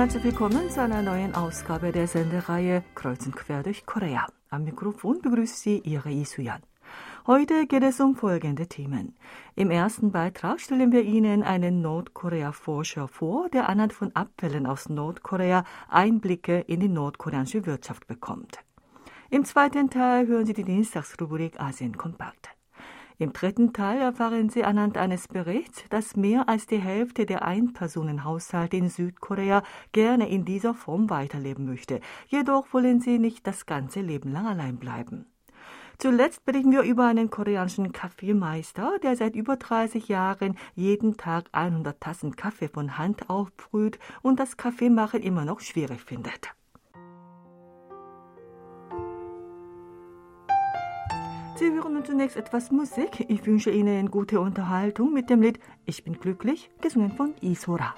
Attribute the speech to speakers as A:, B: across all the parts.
A: herzlich willkommen zu einer neuen Ausgabe der Sendereihe Kreuz und Quer durch Korea. Am Mikrofon begrüßt Sie Ihre Isuyan. Heute geht es um folgende Themen. Im ersten Beitrag stellen wir Ihnen einen Nordkorea-Forscher vor, der anhand von Abfällen aus Nordkorea Einblicke in die nordkoreanische Wirtschaft bekommt. Im zweiten Teil hören Sie die Dienstagsrubrik Asien Kompakt. Im dritten Teil erfahren Sie anhand eines Berichts, dass mehr als die Hälfte der Einpersonenhaushalte in Südkorea gerne in dieser Form weiterleben möchte. Jedoch wollen sie nicht das ganze Leben lang allein bleiben. Zuletzt berichten wir über einen koreanischen Kaffeemeister, der seit über 30 Jahren jeden Tag 100 Tassen Kaffee von Hand aufbrüht und das Kaffeemachen immer noch schwierig findet. Sie hören nun zunächst etwas Musik. Ich wünsche Ihnen gute Unterhaltung mit dem Lied Ich bin glücklich, gesungen von Isora.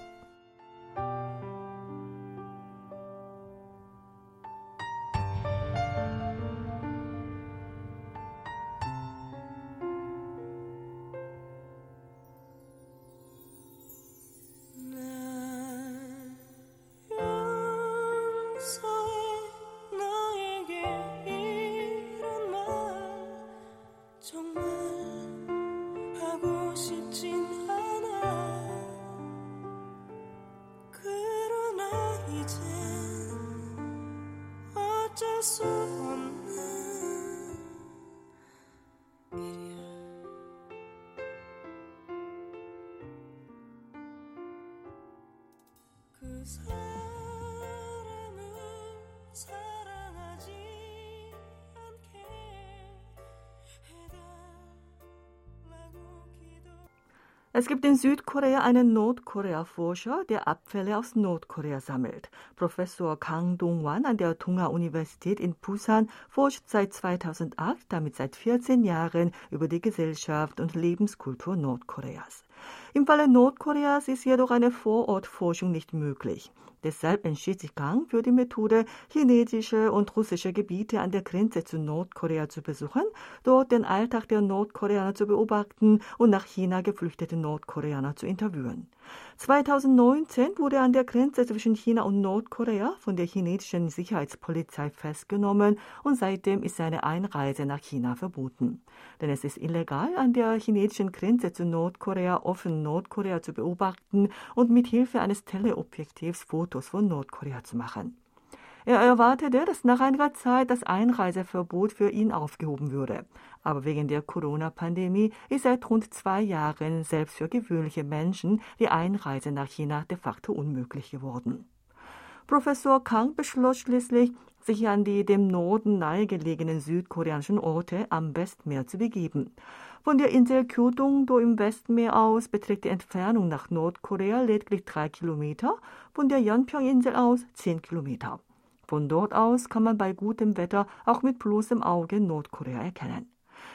A: Es gibt in Südkorea einen Nordkorea-Forscher, der Abfälle aus Nordkorea sammelt. Professor Kang Dong-wan an der Tunga-Universität in Busan forscht seit 2008, damit seit 14 Jahren, über die Gesellschaft und Lebenskultur Nordkoreas. Im Falle Nordkoreas ist jedoch eine Vorortforschung nicht möglich. Deshalb entschied sich Kang für die Methode, chinesische und russische Gebiete an der Grenze zu Nordkorea zu besuchen, dort den Alltag der Nordkoreaner zu beobachten und nach China geflüchtete Nordkoreaner zu interviewen. 2019 wurde an der Grenze zwischen China und Nordkorea von der chinesischen Sicherheitspolizei festgenommen und seitdem ist seine Einreise nach China verboten. Denn es ist illegal, an der chinesischen Grenze zu Nordkorea offen Nordkorea zu beobachten und mit Hilfe eines Teleobjektivs Fotos von Nordkorea zu machen. Er erwartete, dass nach einiger Zeit das Einreiseverbot für ihn aufgehoben würde. Aber wegen der Corona-Pandemie ist seit rund zwei Jahren selbst für gewöhnliche Menschen die Einreise nach China de facto unmöglich geworden. Professor Kang beschloss schließlich, sich an die dem Norden nahegelegenen südkoreanischen Orte am Westmeer zu begeben. Von der Insel Kyodong-do im Westmeer aus beträgt die Entfernung nach Nordkorea lediglich drei Kilometer, von der Yeonpyeong-Insel aus zehn Kilometer. Von dort aus kann man bei gutem Wetter auch mit bloßem Auge Nordkorea erkennen.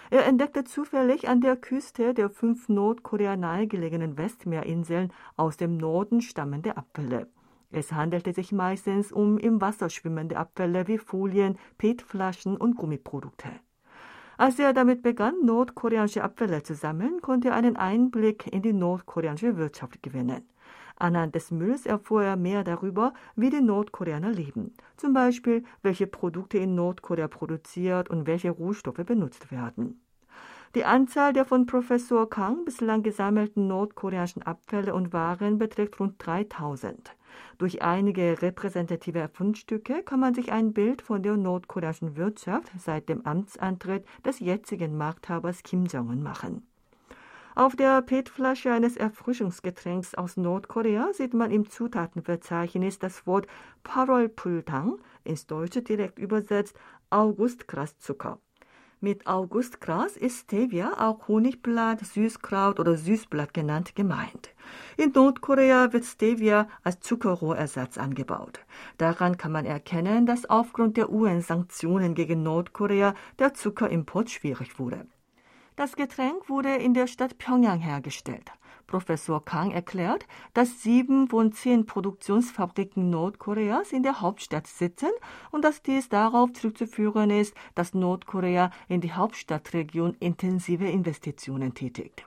A: Er entdeckte zufällig an der Küste der fünf Nordkorea nahegelegenen Westmeerinseln aus dem Norden stammende Abfälle. Es handelte sich meistens um im Wasser schwimmende Abfälle wie Folien, PET-Flaschen und Gummiprodukte. Als er damit begann, nordkoreanische Abfälle zu sammeln, konnte er einen Einblick in die nordkoreanische Wirtschaft gewinnen. Anhand des Mülls erfuhr er mehr darüber, wie die Nordkoreaner leben. Zum Beispiel, welche Produkte in Nordkorea produziert und welche Rohstoffe benutzt werden. Die Anzahl der von Professor Kang bislang gesammelten nordkoreanischen Abfälle und Waren beträgt rund 3000. Durch einige repräsentative Fundstücke kann man sich ein Bild von der nordkoreanischen Wirtschaft seit dem Amtsantritt des jetzigen Machthabers Kim Jong-un machen. Auf der PET-Flasche eines Erfrischungsgetränks aus Nordkorea sieht man im Zutatenverzeichnis das Wort Parolpultang, ins Deutsche direkt übersetzt Augustgraszucker. Mit Augustgras ist Stevia, auch Honigblatt, Süßkraut oder Süßblatt genannt, gemeint. In Nordkorea wird Stevia als Zuckerrohrersatz angebaut. Daran kann man erkennen, dass aufgrund der UN-Sanktionen gegen Nordkorea der Zuckerimport schwierig wurde. Das Getränk wurde in der Stadt Pyongyang hergestellt. Professor Kang erklärt, dass sieben von zehn Produktionsfabriken Nordkoreas in der Hauptstadt sitzen und dass dies darauf zurückzuführen ist, dass Nordkorea in die Hauptstadtregion intensive Investitionen tätigt.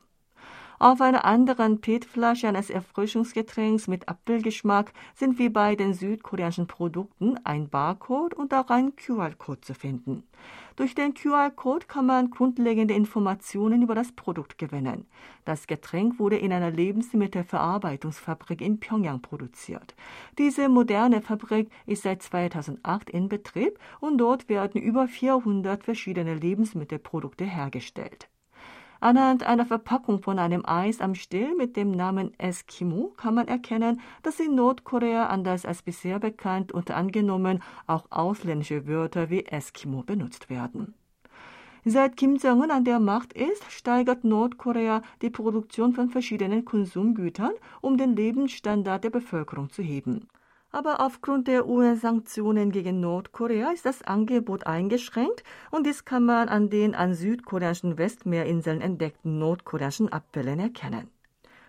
A: Auf einer anderen PET-Flasche eines Erfrischungsgetränks mit Apfelgeschmack sind wie bei den südkoreanischen Produkten ein Barcode und auch ein QR-Code zu finden. Durch den QR-Code kann man grundlegende Informationen über das Produkt gewinnen. Das Getränk wurde in einer Lebensmittelverarbeitungsfabrik in Pyongyang produziert. Diese moderne Fabrik ist seit 2008 in Betrieb und dort werden über 400 verschiedene Lebensmittelprodukte hergestellt. Anhand einer Verpackung von einem Eis am Still mit dem Namen Eskimo kann man erkennen, dass in Nordkorea anders als bisher bekannt und angenommen auch ausländische Wörter wie Eskimo benutzt werden. Seit Kim Jong-un an der Macht ist, steigert Nordkorea die Produktion von verschiedenen Konsumgütern, um den Lebensstandard der Bevölkerung zu heben. Aber aufgrund der UN-Sanktionen gegen Nordkorea ist das Angebot eingeschränkt und dies kann man an den an südkoreanischen Westmeerinseln entdeckten nordkoreanischen Abfällen erkennen.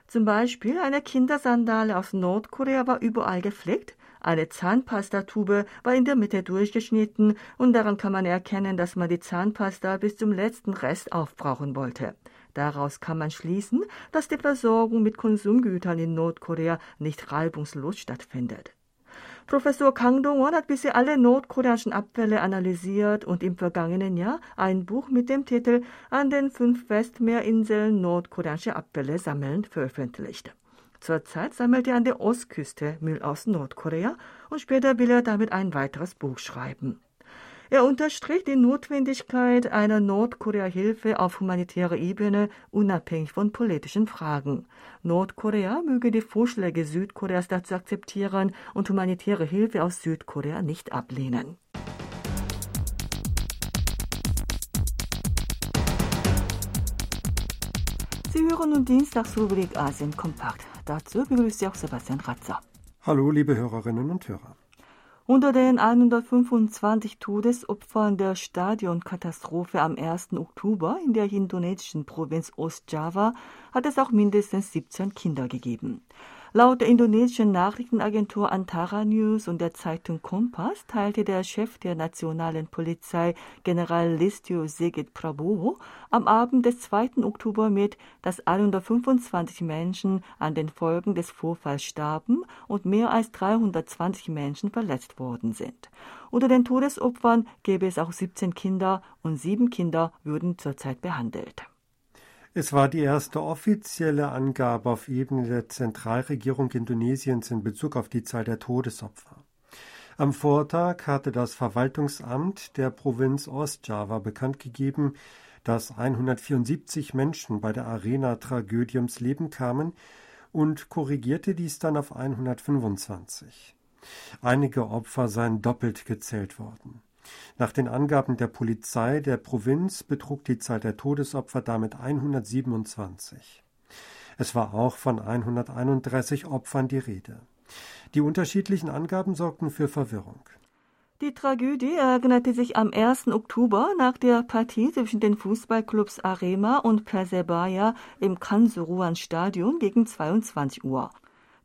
A: Zum Beispiel eine Kindersandale aus Nordkorea war überall geflickt, eine Zahnpastatube war in der Mitte durchgeschnitten und daran kann man erkennen, dass man die Zahnpasta bis zum letzten Rest aufbrauchen wollte. Daraus kann man schließen, dass die Versorgung mit Konsumgütern in Nordkorea nicht reibungslos stattfindet. Professor Kang Dong-won hat bisher alle nordkoreanischen Abfälle analysiert und im vergangenen Jahr ein Buch mit dem Titel An den fünf Westmeerinseln nordkoreanische Abfälle sammeln veröffentlicht. Zurzeit sammelt er an der Ostküste Müll aus Nordkorea und später will er damit ein weiteres Buch schreiben. Er unterstrich die Notwendigkeit einer Nordkorea-Hilfe auf humanitärer Ebene unabhängig von politischen Fragen. Nordkorea möge die Vorschläge Südkoreas dazu akzeptieren und humanitäre Hilfe aus Südkorea nicht ablehnen. Sie hören nun Dienstagsrubrik Asien kompakt. Dazu begrüßt Sie auch Sebastian Ratzer.
B: Hallo, liebe Hörerinnen und Hörer.
A: Unter den 125 Todesopfern der Stadionkatastrophe am 1. Oktober in der indonesischen Provinz Ostjava hat es auch mindestens 17 Kinder gegeben. Laut der indonesischen Nachrichtenagentur Antara News und der Zeitung Kompass teilte der Chef der nationalen Polizei, General Listio Sigit Prabowo, am Abend des 2. Oktober mit, dass 125 Menschen an den Folgen des Vorfalls starben und mehr als 320 Menschen verletzt worden sind. Unter den Todesopfern gäbe es auch 17 Kinder und sieben Kinder würden zurzeit behandelt.
B: Es war die erste offizielle Angabe auf Ebene der Zentralregierung Indonesiens in Bezug auf die Zahl der Todesopfer. Am Vortag hatte das Verwaltungsamt der Provinz Ostjava bekannt gegeben, dass 174 Menschen bei der Arena-Tragödie ums Leben kamen und korrigierte dies dann auf 125. Einige Opfer seien doppelt gezählt worden. Nach den Angaben der Polizei der Provinz betrug die Zahl der Todesopfer damit 127. Es war auch von 131 Opfern die Rede. Die unterschiedlichen Angaben sorgten für Verwirrung.
A: Die Tragödie ereignete sich am 1. Oktober nach der Partie zwischen den Fußballclubs Arema und Persebaya im Kansuruan Stadion gegen 22 Uhr.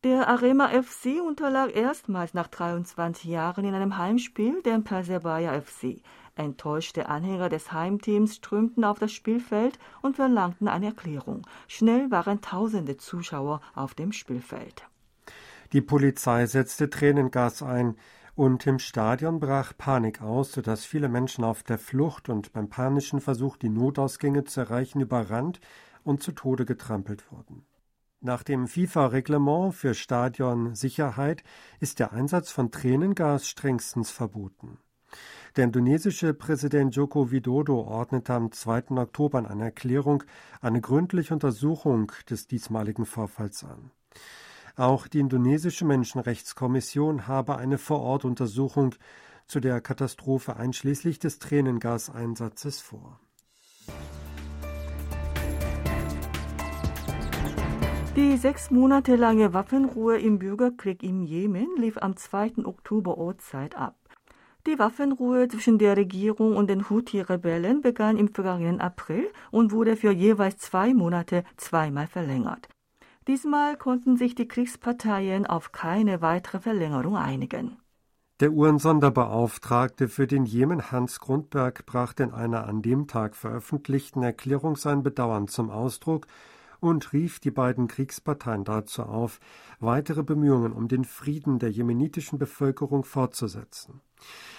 A: Der Arema FC unterlag erstmals nach 23 Jahren in einem Heimspiel dem Persebaya FC. Enttäuschte Anhänger des Heimteams strömten auf das Spielfeld und verlangten eine Erklärung. Schnell waren tausende Zuschauer auf dem Spielfeld.
B: Die Polizei setzte Tränengas ein und im Stadion brach Panik aus, sodass viele Menschen auf der Flucht und beim panischen Versuch, die Notausgänge zu erreichen, überrannt und zu Tode getrampelt wurden. Nach dem FIFA-Reglement für Stadionsicherheit ist der Einsatz von Tränengas strengstens verboten. Der indonesische Präsident Joko Widodo ordnete am 2. Oktober in einer Erklärung eine gründliche Untersuchung des diesmaligen Vorfalls an. Auch die indonesische Menschenrechtskommission habe eine Vorortuntersuchung zu der Katastrophe einschließlich des Tränengaseinsatzes vor.
A: Die sechs Monate lange Waffenruhe im Bürgerkrieg im Jemen lief am 2. Oktober Ortszeit ab. Die Waffenruhe zwischen der Regierung und den Houthi-Rebellen begann im vergangenen April und wurde für jeweils zwei Monate zweimal verlängert. Diesmal konnten sich die Kriegsparteien auf keine weitere Verlängerung einigen.
B: Der UN-Sonderbeauftragte für den Jemen Hans Grundberg brachte in einer an dem Tag veröffentlichten Erklärung sein Bedauern zum Ausdruck und rief die beiden Kriegsparteien dazu auf, weitere Bemühungen um den Frieden der jemenitischen Bevölkerung fortzusetzen.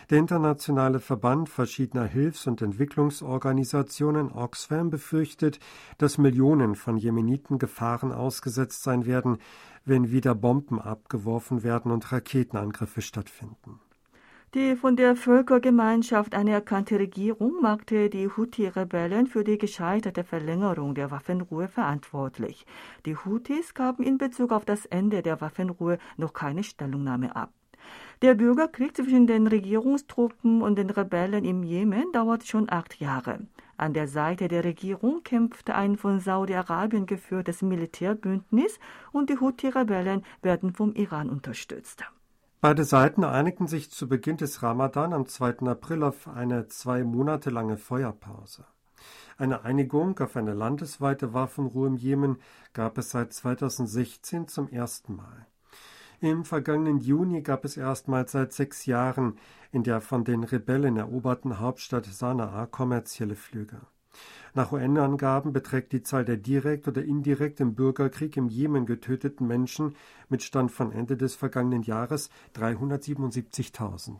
B: Der internationale Verband verschiedener Hilfs- und Entwicklungsorganisationen Oxfam befürchtet, dass Millionen von Jemeniten Gefahren ausgesetzt sein werden, wenn wieder Bomben abgeworfen werden und Raketenangriffe stattfinden.
A: Die von der Völkergemeinschaft anerkannte Regierung machte die Houthi-Rebellen für die gescheiterte Verlängerung der Waffenruhe verantwortlich. Die Houthis gaben in Bezug auf das Ende der Waffenruhe noch keine Stellungnahme ab. Der Bürgerkrieg zwischen den Regierungstruppen und den Rebellen im Jemen dauert schon acht Jahre. An der Seite der Regierung kämpfte ein von Saudi-Arabien geführtes Militärbündnis und die Houthi-Rebellen werden vom Iran unterstützt.
B: Beide Seiten einigten sich zu Beginn des Ramadan am 2. April auf eine zwei Monate lange Feuerpause. Eine Einigung auf eine landesweite Waffenruhe im Jemen gab es seit 2016 zum ersten Mal. Im vergangenen Juni gab es erstmals seit sechs Jahren in der von den Rebellen eroberten Hauptstadt Sanaa kommerzielle Flüge. Nach UN-Angaben beträgt die Zahl der direkt oder indirekt im Bürgerkrieg im Jemen getöteten Menschen mit Stand von Ende des vergangenen Jahres 377.000.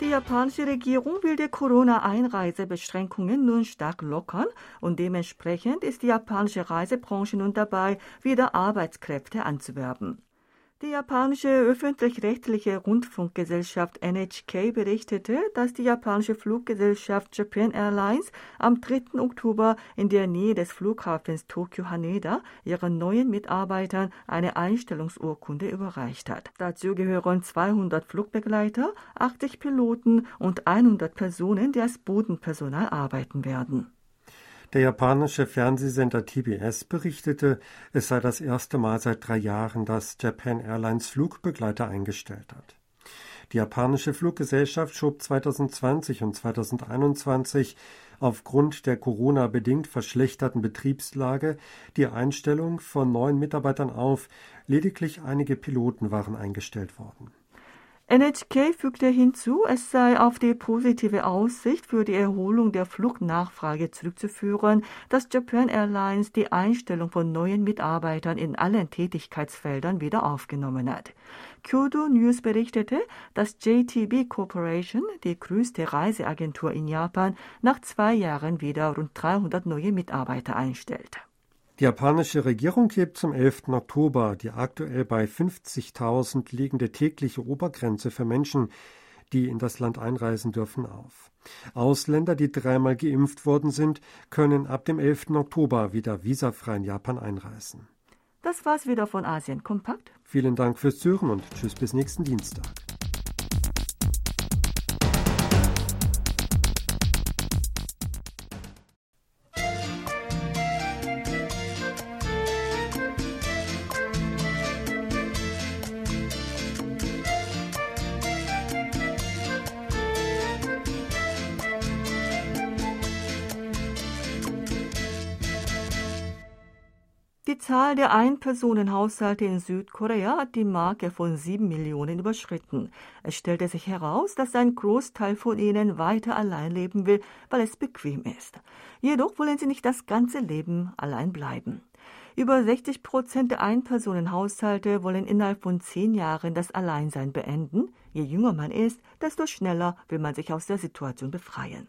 A: Die japanische Regierung will die Corona-Einreisebeschränkungen nun stark lockern und dementsprechend ist die japanische Reisebranche nun dabei, wieder Arbeitskräfte anzuwerben. Die japanische öffentlich-rechtliche Rundfunkgesellschaft NHK berichtete, dass die japanische Fluggesellschaft Japan Airlines am 3. Oktober in der Nähe des Flughafens Tokyo Haneda ihren neuen Mitarbeitern eine Einstellungsurkunde überreicht hat. Dazu gehören 200 Flugbegleiter, 80 Piloten und 100 Personen, die als Bodenpersonal arbeiten werden.
B: Der japanische Fernsehsender TBS berichtete, es sei das erste Mal seit drei Jahren, dass Japan Airlines Flugbegleiter eingestellt hat. Die japanische Fluggesellschaft schob 2020 und 2021 aufgrund der Corona-bedingt verschlechterten Betriebslage die Einstellung von neuen Mitarbeitern auf. Lediglich einige Piloten waren eingestellt worden.
A: NHK fügte hinzu, es sei auf die positive Aussicht für die Erholung der Flugnachfrage zurückzuführen, dass Japan Airlines die Einstellung von neuen Mitarbeitern in allen Tätigkeitsfeldern wieder aufgenommen hat. Kyodo News berichtete, dass JTB Corporation, die größte Reiseagentur in Japan, nach zwei Jahren wieder rund 300 neue Mitarbeiter einstellt.
B: Die japanische Regierung hebt zum 11. Oktober die aktuell bei 50.000 liegende tägliche Obergrenze für Menschen, die in das Land einreisen dürfen, auf. Ausländer, die dreimal geimpft worden sind, können ab dem 11. Oktober wieder visafrei in Japan einreisen.
A: Das war's wieder von Asien Kompakt.
B: Vielen Dank fürs Zuhören und tschüss bis nächsten Dienstag.
A: Die Zahl der Einpersonenhaushalte in Südkorea hat die Marke von sieben Millionen überschritten. Es stellte sich heraus, dass ein Großteil von ihnen weiter allein leben will, weil es bequem ist. Jedoch wollen sie nicht das ganze Leben allein bleiben. Über 60 Prozent der Einpersonenhaushalte wollen innerhalb von zehn Jahren das Alleinsein beenden. Je jünger man ist, desto schneller will man sich aus der Situation befreien.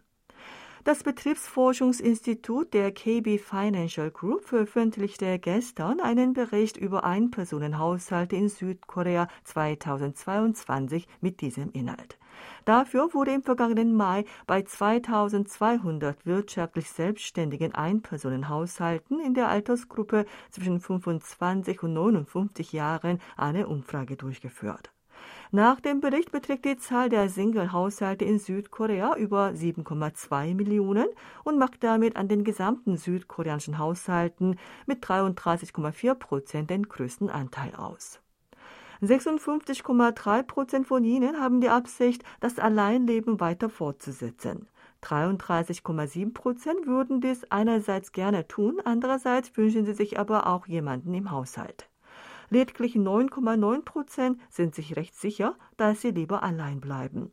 A: Das Betriebsforschungsinstitut der KB Financial Group veröffentlichte gestern einen Bericht über Einpersonenhaushalte in Südkorea 2022 mit diesem Inhalt. Dafür wurde im vergangenen Mai bei 2200 wirtschaftlich selbstständigen Einpersonenhaushalten in der Altersgruppe zwischen 25 und 59 Jahren eine Umfrage durchgeführt. Nach dem Bericht beträgt die Zahl der Single-Haushalte in Südkorea über 7,2 Millionen und macht damit an den gesamten südkoreanischen Haushalten mit 33,4 Prozent den größten Anteil aus. 56,3 Prozent von ihnen haben die Absicht, das Alleinleben weiter fortzusetzen. 33,7 Prozent würden dies einerseits gerne tun, andererseits wünschen sie sich aber auch jemanden im Haushalt. Lediglich 9,9 Prozent sind sich recht sicher, dass sie lieber allein bleiben.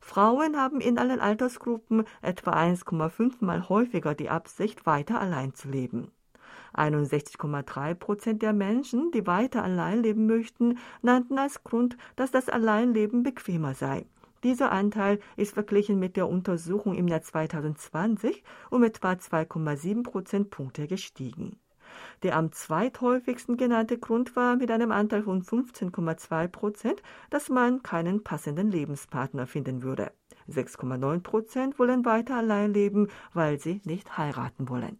A: Frauen haben in allen Altersgruppen etwa 1,5 Mal häufiger die Absicht, weiter allein zu leben. 61,3 Prozent der Menschen, die weiter allein leben möchten, nannten als Grund, dass das Alleinleben bequemer sei. Dieser Anteil ist verglichen mit der Untersuchung im Jahr 2020 um etwa 2,7 Prozentpunkte gestiegen. Der am zweithäufigsten genannte Grund war mit einem Anteil von 15,2 Prozent, dass man keinen passenden Lebenspartner finden würde. 6,9 Prozent wollen weiter allein leben, weil sie nicht heiraten wollen.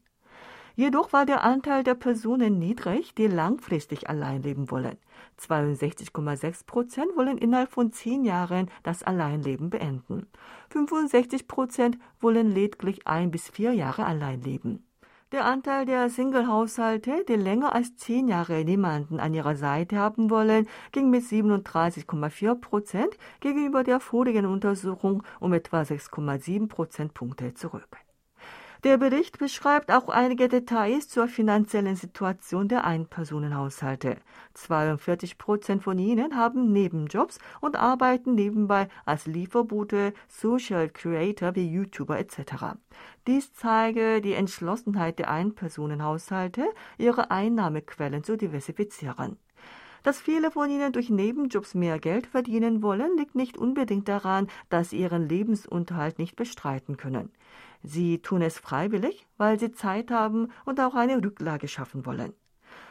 A: Jedoch war der Anteil der Personen niedrig, die langfristig allein leben wollen. 62,6 Prozent wollen innerhalb von zehn Jahren das Alleinleben beenden. 65 Prozent wollen lediglich ein bis vier Jahre allein leben. Der Anteil der Single-Haushalte, die länger als zehn Jahre niemanden an ihrer Seite haben wollen, ging mit 37,4 Prozent gegenüber der vorigen Untersuchung um etwa 6,7 Prozentpunkte zurück. Der Bericht beschreibt auch einige Details zur finanziellen Situation der Einpersonenhaushalte. 42 Prozent von ihnen haben Nebenjobs und arbeiten nebenbei als Lieferbote, Social Creator wie YouTuber etc. Dies zeige die Entschlossenheit der Einpersonenhaushalte, ihre Einnahmequellen zu diversifizieren. Dass viele von ihnen durch Nebenjobs mehr Geld verdienen wollen, liegt nicht unbedingt daran, dass sie ihren Lebensunterhalt nicht bestreiten können. Sie tun es freiwillig, weil sie Zeit haben und auch eine Rücklage schaffen wollen.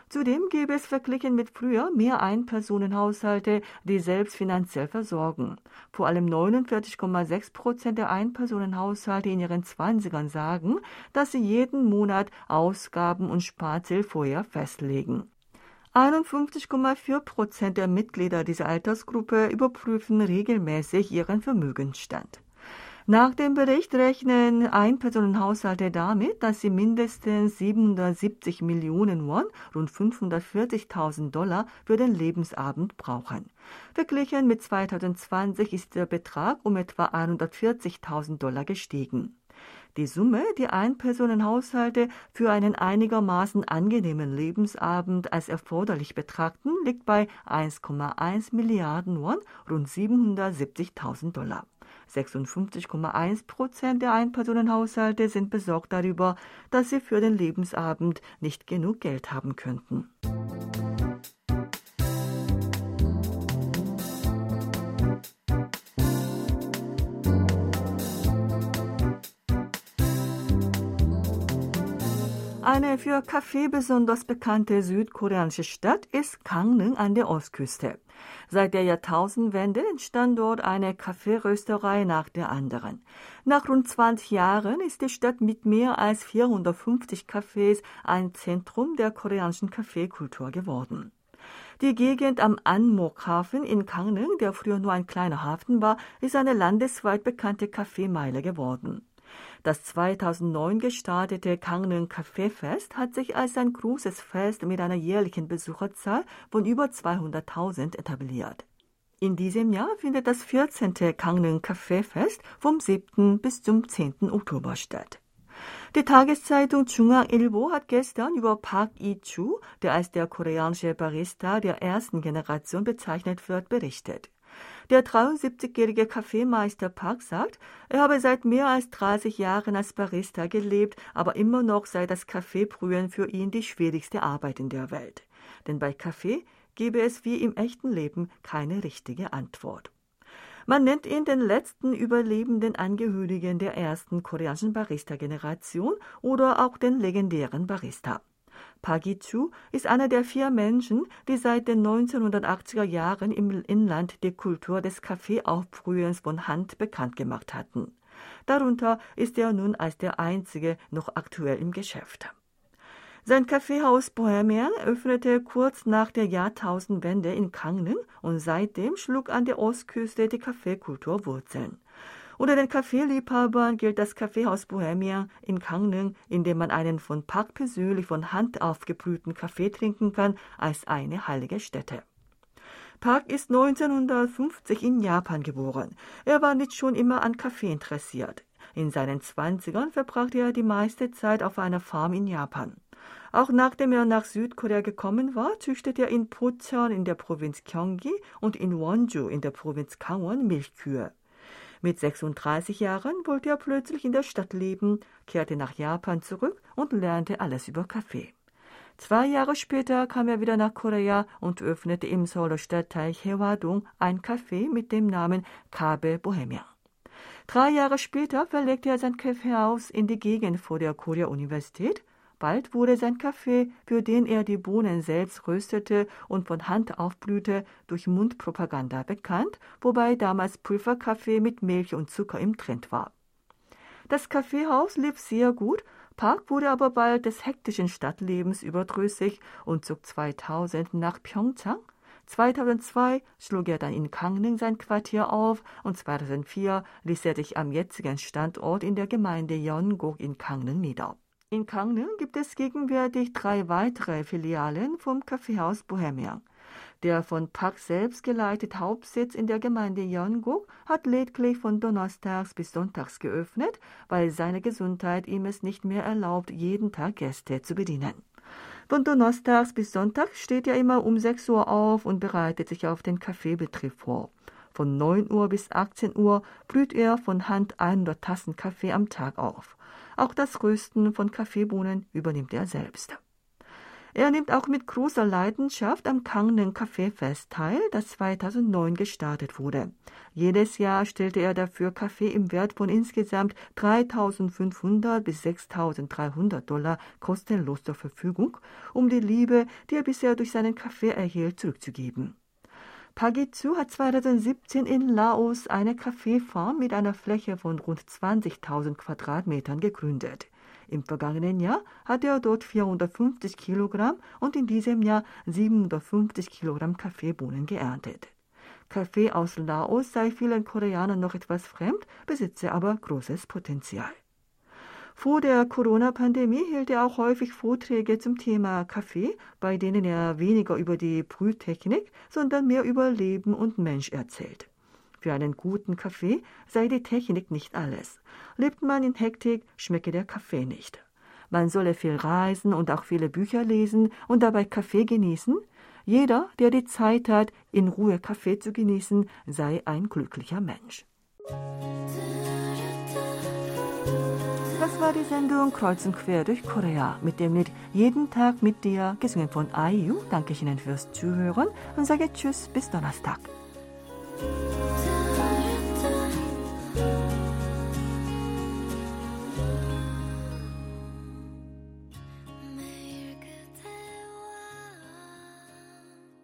A: Zudem gäbe es verglichen mit früher mehr Einpersonenhaushalte, die selbst finanziell versorgen. Vor allem 49,6 Prozent der Einpersonenhaushalte in ihren Zwanzigern sagen, dass sie jeden Monat Ausgaben und Sparziel vorher festlegen. 51,4 Prozent der Mitglieder dieser Altersgruppe überprüfen regelmäßig ihren Vermögensstand. Nach dem Bericht rechnen Einpersonenhaushalte damit, dass sie mindestens 770 Millionen Won, rund 540.000 Dollar, für den Lebensabend brauchen. Verglichen mit 2020 ist der Betrag um etwa 140.000 Dollar gestiegen. Die Summe, die Einpersonenhaushalte für einen einigermaßen angenehmen Lebensabend als erforderlich betrachten, liegt bei 1,1 Milliarden Won, rund 770.000 Dollar. 56,1 Prozent der Einpersonenhaushalte sind besorgt darüber, dass sie für den Lebensabend nicht genug Geld haben könnten. Eine für Kaffee besonders bekannte südkoreanische Stadt ist Gangneung an der Ostküste. Seit der Jahrtausendwende entstand dort eine Kaffeerösterei nach der anderen. Nach rund 20 Jahren ist die Stadt mit mehr als 450 Cafés ein Zentrum der koreanischen Kaffeekultur geworden. Die Gegend am Anmok-Hafen in Gangneung, der früher nur ein kleiner Hafen war, ist eine landesweit bekannte Kaffeemeile geworden. Das 2009 gestartete Kangnen Kaffeefest hat sich als ein großes Fest mit einer jährlichen Besucherzahl von über 200.000 etabliert. In diesem Jahr findet das 14. Kangnen Kaffeefest vom 7. bis zum 10. Oktober statt. Die Tageszeitung Chungang Ilbo hat gestern über Park Yi-chu, der als der koreanische Barista der ersten Generation bezeichnet wird, berichtet. Der 73-jährige Kaffeemeister Park sagt, er habe seit mehr als 30 Jahren als Barista gelebt, aber immer noch sei das Kaffeebrühen für ihn die schwierigste Arbeit in der Welt. Denn bei Kaffee gebe es wie im echten Leben keine richtige Antwort. Man nennt ihn den letzten überlebenden Angehörigen der ersten koreanischen Barista-Generation oder auch den legendären Barista. Pagichu ist einer der vier Menschen, die seit den 1980er Jahren im Inland die Kultur des Kaffeeaufbrühens von Hand bekannt gemacht hatten. Darunter ist er nun als der einzige noch aktuell im Geschäft. Sein Kaffeehaus Bohemian öffnete kurz nach der Jahrtausendwende in Gangneung und seitdem schlug an der Ostküste die Kaffeekultur Wurzeln. Unter den Kaffeeliebhabern gilt das Kaffeehaus Bohemia in Gangneung, in dem man einen von Park persönlich von Hand aufgebrühten Kaffee trinken kann, als eine heilige Stätte. Park ist 1950 in Japan geboren. Er war nicht schon immer an Kaffee interessiert. In seinen Zwanzigern verbrachte er die meiste Zeit auf einer Farm in Japan. Auch nachdem er nach Südkorea gekommen war, züchtete er in Pocheon in der Provinz Gyeonggi und in Wonju in der Provinz Gangwon Milchkühe. Mit 36 Jahren wollte er plötzlich in der Stadt leben, kehrte nach Japan zurück und lernte alles über Kaffee. Zwei Jahre später kam er wieder nach Korea und öffnete im Seouler Stadtteil Haewadong ein Café mit dem Namen Kabe Bohemia. Drei Jahre später verlegte er sein Kaffeehaus in die Gegend vor der Korea-Universität. Bald wurde sein Kaffee, für den er die Bohnen selbst röstete und von Hand aufblühte, durch Mundpropaganda bekannt, wobei damals Pulverkaffee mit Milch und Zucker im Trend war. Das Kaffeehaus lief sehr gut Park wurde aber bald des hektischen Stadtlebens überdrüssig und zog 2000 nach Pyeongchang. 2002 schlug er dann in Gangneung sein Quartier auf und 2004 ließ er sich am jetzigen Standort in der Gemeinde Yeonguk in Gangneung nieder. In Gangneung gibt es gegenwärtig drei weitere Filialen vom Kaffeehaus Bohemian. Der von Park selbst geleitete Hauptsitz in der Gemeinde Yeonguk hat lediglich von Donnerstags bis Sonntags geöffnet, weil seine Gesundheit ihm es nicht mehr erlaubt, jeden Tag Gäste zu bedienen. Von Donnerstags bis Sonntag steht er immer um 6 Uhr auf und bereitet sich auf den Kaffeebetrieb vor. Von 9 Uhr bis 18 Uhr brüht er von Hand 100 Tassen Kaffee am Tag auf. Auch das Rösten von Kaffeebohnen übernimmt er selbst. Er nimmt auch mit großer Leidenschaft am Kangnen Kaffeefest teil, das 2009 gestartet wurde. Jedes Jahr stellte er dafür Kaffee im Wert von insgesamt 3.500 bis 6.300 Dollar kostenlos zur Verfügung, um die Liebe, die er bisher durch seinen Kaffee erhielt, zurückzugeben. Pagitsu hat 2017 in Laos eine Kaffeefarm mit einer Fläche von rund 20.000 Quadratmetern gegründet. Im vergangenen Jahr hatte er dort 450 Kilogramm und in diesem Jahr 750 Kilogramm Kaffeebohnen geerntet. Kaffee aus Laos sei vielen Koreanern noch etwas fremd, besitze aber großes Potenzial. Vor der Corona-Pandemie hielt er auch häufig Vorträge zum Thema Kaffee, bei denen er weniger über die Brühtechnik, sondern mehr über Leben und Mensch erzählt. Für einen guten Kaffee sei die Technik nicht alles. Lebt man in Hektik, schmecke der Kaffee nicht. Man solle viel reisen und auch viele Bücher lesen und dabei Kaffee genießen. Jeder, der die Zeit hat, in Ruhe Kaffee zu genießen, sei ein glücklicher Mensch. Das war die Sendung Kreuz und Quer durch Korea mit dem Lied Jeden Tag mit dir, gesungen von IU. Danke Ihnen fürs Zuhören und sage Tschüss bis Donnerstag.